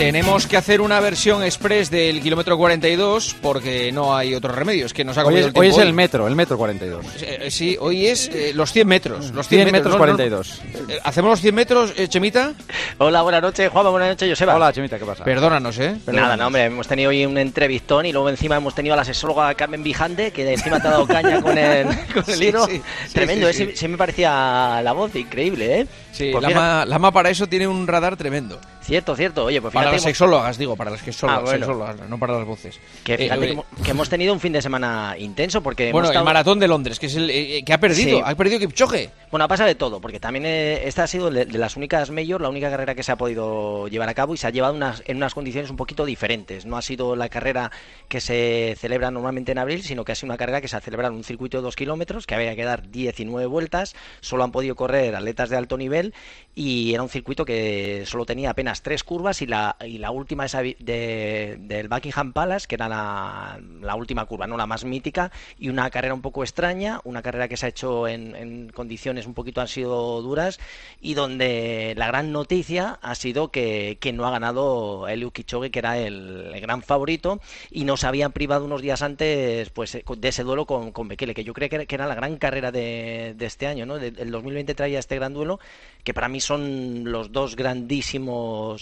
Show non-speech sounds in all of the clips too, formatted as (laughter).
Tenemos que hacer una versión express del kilómetro 42 porque no hay otro remedio. Es que nos ha Hoy comido es, el tiempo. hoy es el metro, el metro 42. Eh, sí, hoy es eh, los 100 metros. Los 100, 100 metros ¿no? 42. Eh, ¿Hacemos los 100 metros, eh, Chemita? Hola, buenas noches, Juanma, buenas noches, Joseba. Hola, Chemita, ¿qué pasa? Perdónanos, ¿eh? Nada, no, hombre, hemos tenido hoy un entrevistón y luego encima hemos tenido a la sexóloga Carmen Vijande, que encima te ha dado caña con el, (laughs) con el Sí, hilo. sí, sí, Tremendo, sí, ¿eh? sí. Sí, sí me parecía la voz increíble, ¿eh? Sí, Pues la, fíjate- ma, la ma para eso tiene un radar tremendo. Cierto, cierto. Oye, pues Para fíjate las hemos- sexólogas, digo, para las sexólogas, Ah, bueno. sexólogas, no para las voces. que, Eh, fíjate eh, que hemos- que hemos tenido un fin de semana intenso porque bueno, hemos estado- el maratón de Londres, que es el eh, que ha perdido, Sí. ha perdido Kipchoge. Bueno, ha pasado de todo, porque también eh, esta ha sido de, de las únicas Major, la única carrera que se ha podido llevar a cabo y se ha llevado unas, en unas condiciones un poquito diferentes. No ha sido la carrera que se celebra normalmente en abril, sino que ha sido una carrera que se ha celebrado en un circuito de dos kilómetros, que había que dar 19 vueltas, solo han podido correr atletas de alto nivel y era un circuito que solo tenía apenas tres curvas y la, y la última esa de- del Buckingham Palace, que era la, la última curva, no la más mítica, y una carrera un poco extraña, una carrera que se ha hecho en, condiciones un poquito han sido duras y donde la gran noticia ha sido que, que no ha ganado Eliud Kipchoge, que era el, gran favorito, y nos habían privado unos días antes pues eh, de ese duelo con, con Bekele, que yo creo que era, la gran carrera de, de este año, ¿no? El 2020 traía este gran duelo, que para mí son los dos grandísimos,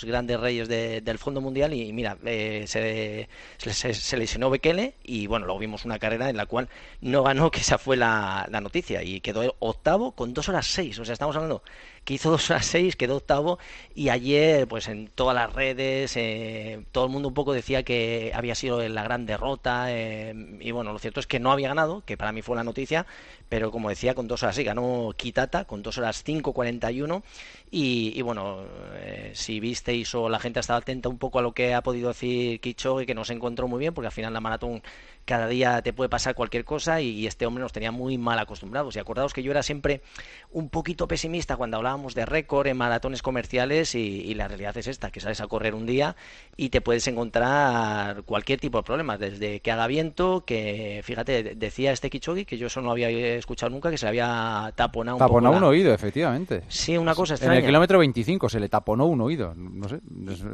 grandes reyes de- del Fondo Mundial, y mira, eh, se, se, se- lesionó Bekele, y bueno, luego vimos una carrera en la cual no ganó, que esa fue la noticia, y quedó octavo con dos horas seis, o sea, estamos hablando que hizo dos horas seis, quedó octavo, y ayer, pues en todas las redes, eh, todo el mundo un poco decía que había sido la gran derrota, eh, y bueno, lo cierto es que no había ganado, que para mí fue la noticia, pero como decía, con dos horas sí, ganó Kitata, con dos horas 5.41, y, y bueno, eh, si visteis o la gente ha estado atenta un poco a lo que ha podido decir Kichogue, que no se encontró muy bien, porque al final la maratón cada día te puede pasar cualquier cosa y, y este hombre nos tenía muy mal acostumbrados. Y acordaos que yo era siempre un poquito pesimista cuando hablábamos de récord en maratones comerciales y, y la realidad es esta, que sales a correr un día y te puedes encontrar cualquier tipo de problemas, desde que haga viento, que fíjate, de- decía este Kichogi, que yo eso no lo había escuchado nunca, que se le había taponado un poco la- un oído, efectivamente. Sí, una cosa En extraña. el kilómetro 25 se le taponó un oído. No sé,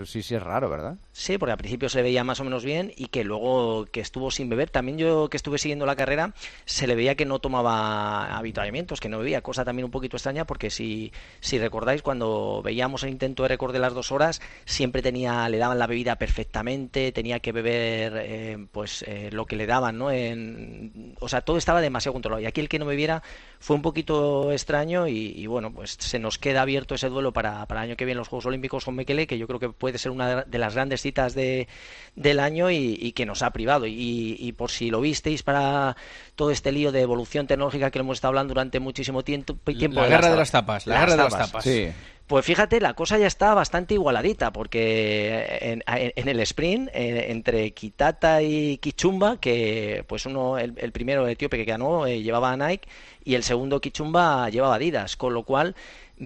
sí, sí es raro, ¿verdad? Sí, porque al principio se le veía más o menos bien y que luego que estuvo sin beber. También yo que estuve siguiendo la carrera se le veía que no tomaba avituallamientos, que no bebía, cosa también un poquito extraña porque si, si recordáis cuando veíamos el intento de récord de las dos horas siempre tenía le daban la bebida perfectamente, tenía que beber eh, pues eh, lo que le daban, ¿no? En, o sea, todo estaba demasiado controlado y aquí el que no bebiera fue un poquito extraño y, y, bueno, pues se nos queda abierto ese duelo para, para el año que viene los Juegos Olímpicos con Mekele, que yo creo que puede ser una de las grandes citas de, del año y, y que nos ha privado. Y, y, por si lo visteis para todo este lío de evolución tecnológica que lo hemos estado hablando durante muchísimo tiempo. tiempo La guerra de las tapas, la guerra de las tapas. Sí. Pues fíjate, la cosa ya está bastante igualadita, porque en, en- en el sprint, eh, entre Kitata y Kichumba, que pues uno, el, el primero etíope que ganó, eh, llevaba a Nike, y el segundo Kichumba llevaba Adidas, con lo cual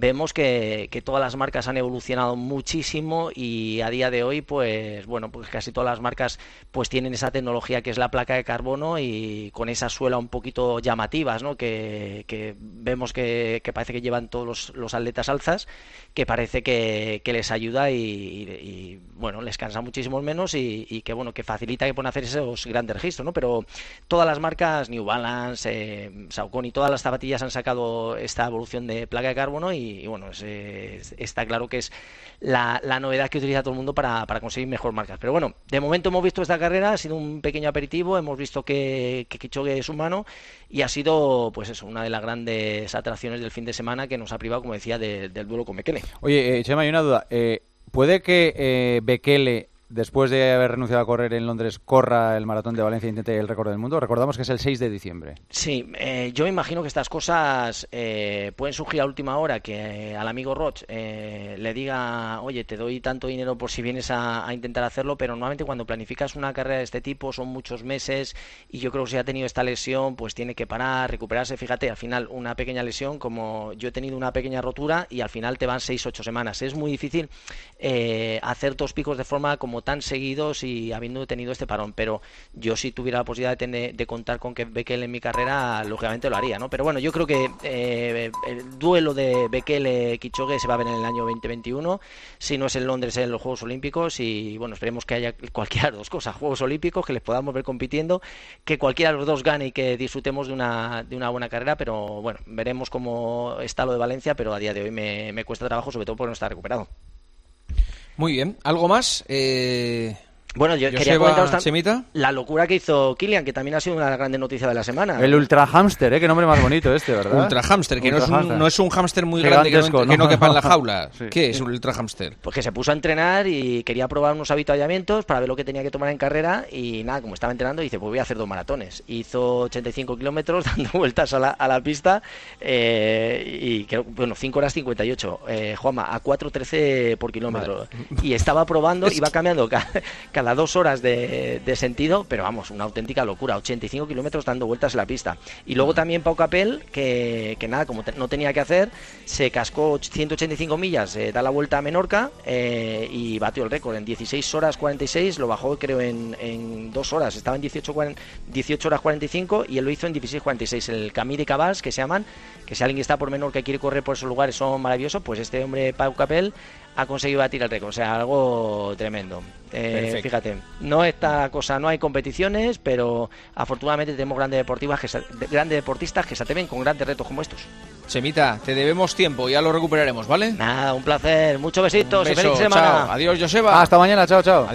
vemos que, que todas las marcas han evolucionado muchísimo y a día de hoy pues bueno pues casi todas las marcas pues tienen esa tecnología que es la placa de carbono y con esa suela un poquito llamativas ¿no? que, que vemos que, que parece que llevan todos los, los atletas alzas que parece que, que les ayuda y, y- bueno les cansa muchísimo menos y, y que bueno que facilita que puedan hacer esos grandes registros ¿no? pero todas las marcas New Balance eh, Saucony todas las zapatillas han sacado esta evolución de placa de carbono y, y, bueno es, es- está claro que es la, novedad que utiliza todo el mundo para, para conseguir mejor marcas pero bueno de momento hemos visto esta carrera ha sido un pequeño aperitivo hemos visto que, que Kipchoge es humano y ha sido pues eso una de las grandes atracciones del fin de semana que nos ha privado como decía de- del duelo con Mekele Oye, eh, Chema, hay una duda. Eh, ¿Puede que eh, Bekele, después de haber renunciado a correr en Londres, corra el maratón de Valencia e intente el récord del mundo? Recordamos que es el 6 de diciembre. Sí, eh, yo imagino que estas cosas eh, pueden surgir a última hora, que eh, al amigo Roch eh, le diga, oye, te doy tanto dinero por si vienes a, a intentar hacerlo, pero normalmente cuando planificas una carrera de este tipo son muchos meses y yo creo que si ha tenido esta lesión, pues tiene que parar, recuperarse. Fíjate, al final una pequeña lesión, como yo he tenido una pequeña rotura y al final te van 6-8 semanas. Es muy difícil hacer dos picos de forma como tan seguidos y habiendo tenido este parón. Pero yo si tuviera la posibilidad de, tener, de contar con que Bekele en mi carrera, lógicamente lo haría, ¿no? Pero bueno, yo creo que eh, el duelo de Bekele-Kichogue se va a ver en el año 2021. Si no es en Londres, en los Juegos Olímpicos. Y bueno, esperemos que haya cualquiera de dos cosas, Juegos Olímpicos, que les podamos ver compitiendo, que cualquiera de los dos gane y que disfrutemos de una, de una buena carrera. Pero bueno, veremos cómo está lo de Valencia, pero a día de hoy me, me cuesta trabajo, sobre todo porque no está recuperado. Muy bien. ¿Algo más? Eh... Bueno, yo Joseba quería comentaros la locura que hizo Kilian, que también ha sido una de las grandes noticias de la semana. El ultra hamster, ¿eh? Qué nombre más bonito este, ¿verdad? Ultra hamster, que no es, un, hámster. no es un hámster muy grande que no, que no quepa en la jaula. (laughs) Sí. ¿Qué es un ultra hamster? Pues que se puso a entrenar y quería probar unos avituallamientos para ver lo que tenía que tomar en carrera y nada, como estaba entrenando, dice, pues voy a hacer dos maratones. Hizo 85 kilómetros (laughs) dando vueltas a la, a la pista eh, y creo, bueno, 5 horas 58. Eh, Juanma, a 4.13 por kilómetro. Y estaba probando, (laughs) iba cambiando ca- cada, dos horas de, de sentido, pero vamos, una auténtica locura. 85 kilómetros dando vueltas en la pista. Y luego también Pau Capel, que, que nada, como te- no tenía que hacer, se cascó 185 millas, eh, da la vuelta a Menorca eh, y batió el récord en 16 horas 46, lo bajó creo en, en dos horas, estaba en 18, cuaren- 18 horas 45 y él lo hizo en 16 46. El Camí de Cabals, que se llaman, que si alguien está por Menorca y quiere correr por esos lugares son maravillosos, pues este hombre Pau Capel ha conseguido batir el récord, o sea, algo tremendo. Eh, fíjate, no esta cosa, no hay competiciones, pero afortunadamente tenemos grandes deportivas, que se- grandes deportistas que se atreven con grandes retos como estos. Chemita, te debemos tiempo, ya lo recuperaremos, ¿vale? Nada, un placer. Muchos besitos Un y feliz beso, semana. chao. Adiós, Joseba. Hasta mañana, chao, chao.